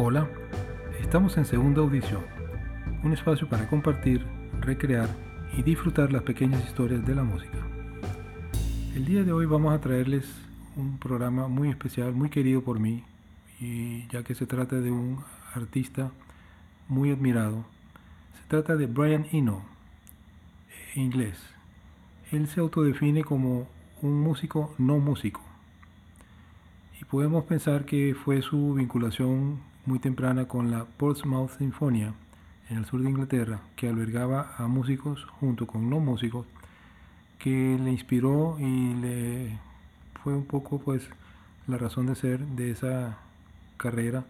Hola, estamos en Segunda Audición, un espacio para compartir, recrear y disfrutar las pequeñas historias de la música. El día de hoy vamos a traerles un programa muy especial, muy querido por mí, y ya que se trata de un artista muy admirado. Se trata de Brian Eno, inglés. Él se autodefine como un músico no músico. Y podemos pensar que fue su vinculación muy temprana con la Portsmouth Sinfonia en el sur de Inglaterra, que albergaba a músicos junto con no músicos, que le inspiró y le fue un poco pues la razón de ser de esa carrera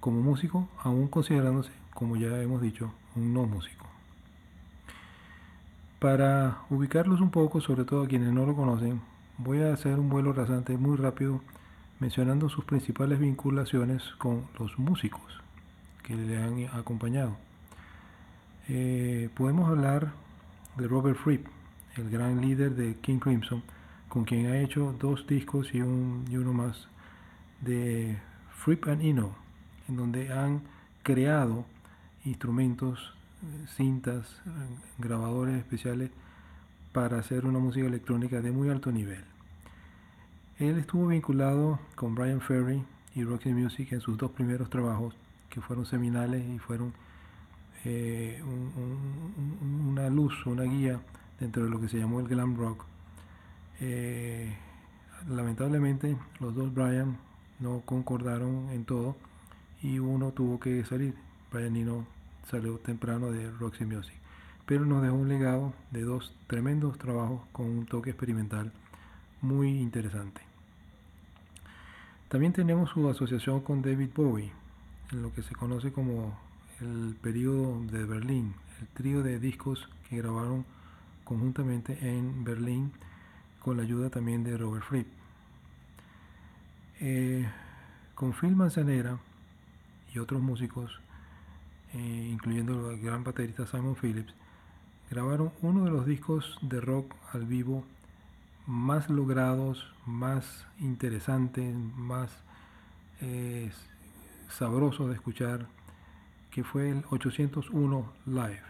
como músico, aún considerándose, como ya hemos dicho, un no músico. Para ubicarlos un poco, sobre todo a quienes no lo conocen, voy a hacer un vuelo rasante muy rápido mencionando sus principales vinculaciones con los músicos que le han acompañado. Eh, podemos hablar de Robert Fripp, el gran líder de King Crimson, con quien ha hecho dos discos y, y uno más de Fripp and Eno, en donde han creado instrumentos, cintas, eh, grabadores especiales para hacer una música electrónica de muy alto nivel. Él estuvo vinculado con Brian Ferry y Roxy Music en sus dos primeros trabajos, que fueron seminales y fueron eh, una luz, una guía dentro de lo que se llamó el glam rock. Eh, lamentablemente, los dos Brian no concordaron en todo y uno tuvo que salir. Brian Eno salió temprano de Roxy Music, pero nos dejó un legado de dos tremendos trabajos con un toque experimental muy interesante. También tenemos su asociación con David Bowie, en lo que se conoce como el periodo de Berlín, el trío de discos que grabaron conjuntamente en Berlín con la ayuda también de Robert Fripp. Eh, con Phil Manzanera y otros músicos, eh, incluyendo el gran baterista Simon Phillips, grabaron uno de los discos de rock al vivo más logrados, más interesantes, más eh, sabrosos de escuchar, que fue el 801 Live.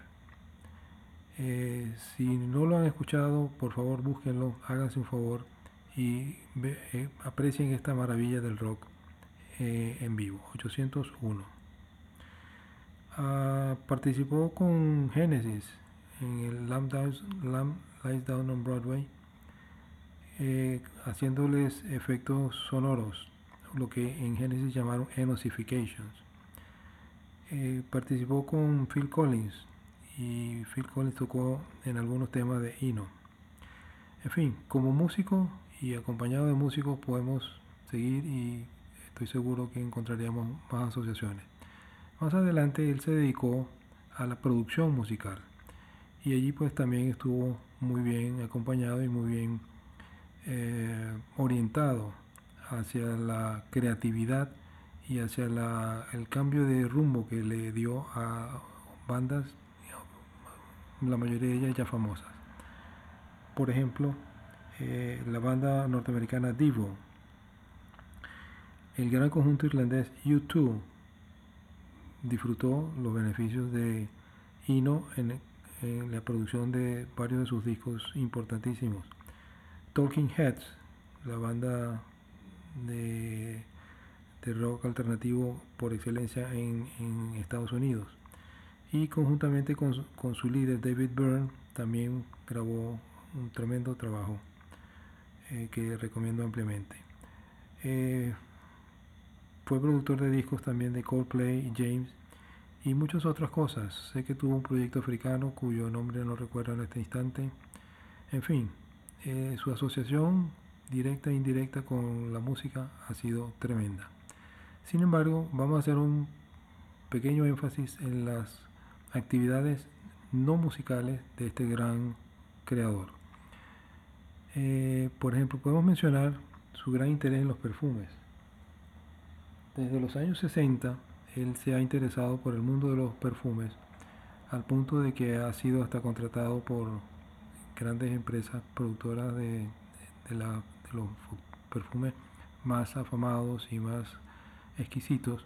Eh, si no lo han escuchado, por favor búsquenlo, háganse un favor y eh, aprecien esta maravilla del rock en vivo. 801. Ah, participó con Genesis en el Lamb, Lies Down on Broadway eh, haciéndoles efectos sonoros, lo que en Genesis llamaron enosifications. Eh, participó con Phil Collins y Phil Collins tocó en algunos temas de Eno. En fin, como músico y acompañado de músicos podemos seguir y estoy seguro que encontraríamos más asociaciones. Más adelante él se dedicó a la producción musical y allí pues también estuvo muy bien acompañado y muy bien eh, orientado hacia la creatividad y hacia el cambio de rumbo que le dio a bandas, la mayoría de ellas ya famosas. Por ejemplo, eh, la banda norteamericana Divo, el gran conjunto irlandés U2 disfrutó los beneficios de Ino en la producción de varios de sus discos importantísimos. Talking Heads, la banda de, rock alternativo por excelencia en, Estados Unidos. Y conjuntamente con, su líder David Byrne también grabó un tremendo trabajo eh, que recomiendo ampliamente. Eh, fue productor de discos también de Coldplay James y muchas otras cosas. Sé que tuvo un proyecto africano cuyo nombre no recuerdo en este instante. En fin, eh, su asociación directa e indirecta con la música ha sido tremenda. Sin embargo, vamos a hacer un pequeño énfasis en las actividades no musicales de este gran creador. Eh, por ejemplo, podemos mencionar su gran interés en los perfumes. Desde los años 60, él se ha interesado por el mundo de los perfumes, al punto de que ha sido hasta contratado por grandes empresas productoras de, los perfumes más afamados y más exquisitos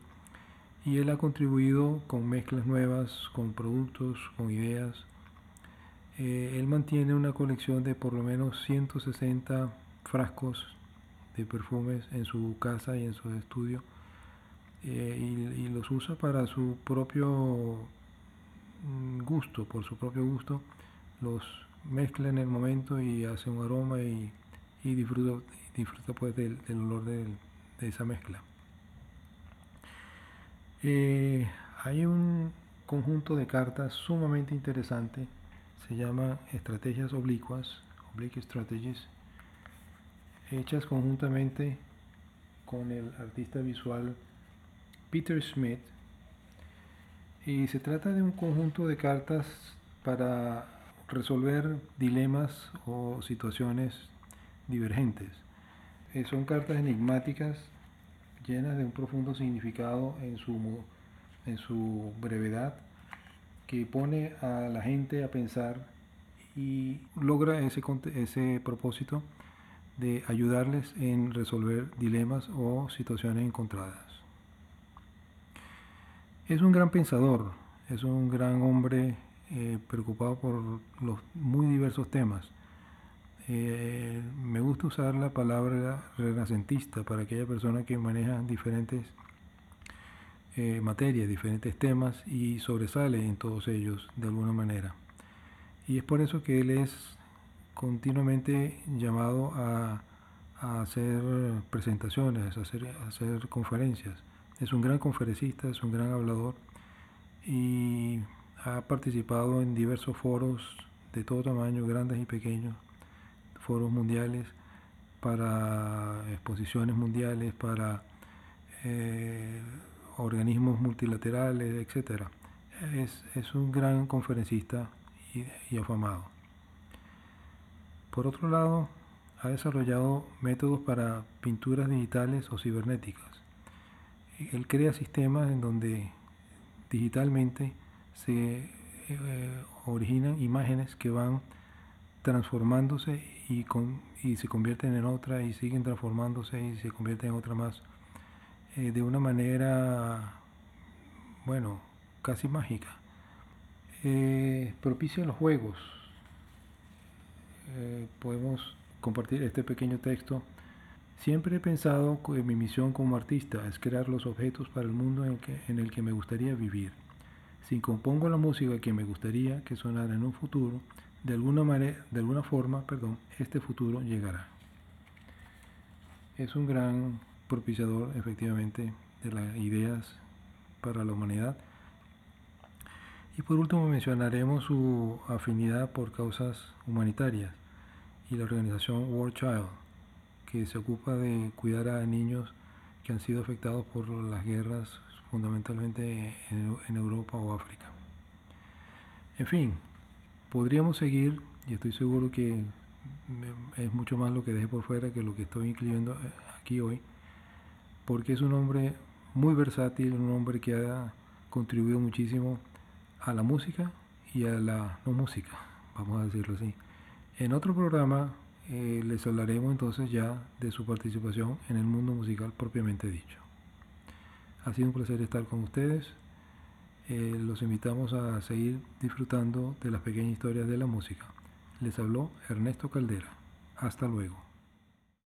y él ha contribuido con mezclas nuevas, con productos, con ideas. Eh, él mantiene una colección de por lo menos 160 frascos de perfumes en su casa y en su estudio eh, y, los usa para su propio mm, gusto, por su propio gusto, los mezcla en el momento y hace un aroma y, disfruta, disfruta pues del, olor de, esa mezcla. Eh, hay un conjunto de cartas sumamente interesante, se llama estrategias oblicuas, oblique strategies, hechas conjuntamente con el artista visual Peter Smith y se trata de un conjunto de cartas para resolver dilemas o situaciones divergentes. Eh, son cartas enigmáticas llenas de un profundo significado en su, en su brevedad que pone a la gente a pensar y logra ese, ese propósito de ayudarles en resolver dilemas o situaciones encontradas. Es un gran pensador, es un gran hombre eh, preocupado por los muy diversos temas. Eh, me gusta usar la palabra renacentista para aquella persona que maneja diferentes eh, materias, diferentes temas y sobresale en todos ellos de alguna manera. Y es por eso que él es continuamente llamado a, hacer presentaciones, a hacer, a hacer conferencias. Es un gran conferencista, es un gran hablador y ha participado en diversos foros de todo tamaño, grandes y pequeños, foros mundiales para exposiciones mundiales, para eh, organismos multilaterales, etc. Es, un gran conferencista y afamado. Por otro lado, ha desarrollado métodos para pinturas digitales o cibernéticas él crea sistemas en donde digitalmente se eh, originan imágenes que van transformándose y, y, se convierten en otra y siguen transformándose y se convierten en otra más eh, de una manera, bueno, casi mágica. Eh, propicia los juegos. podemos compartir este pequeño texto Siempre he pensado que mi misión como artista es crear los objetos para el mundo en, el que me gustaría vivir. Si compongo la música que me gustaría que sonara en un futuro, de alguna, manera, de alguna forma, perdón, este futuro llegará. Es un gran propiciador, efectivamente, de las ideas para la humanidad. Y por último mencionaremos su afinidad por causas humanitarias y la organización World Child que se ocupa de cuidar a niños que han sido afectados por las guerras fundamentalmente en, Europa o África. En fin, podríamos seguir y estoy seguro que es mucho más lo que dejé por fuera que lo que estoy incluyendo eh, aquí hoy, porque es un hombre muy versátil, un hombre que ha contribuido muchísimo a la música y a la no música, vamos a decirlo así. En otro programa eh, les hablaremos entonces ya de su participación en el mundo musical propiamente dicho. Ha sido un placer estar con ustedes. Eh, los invitamos a seguir disfrutando de las pequeñas historias de la música. Les habló Ernesto Caldera. Hasta luego.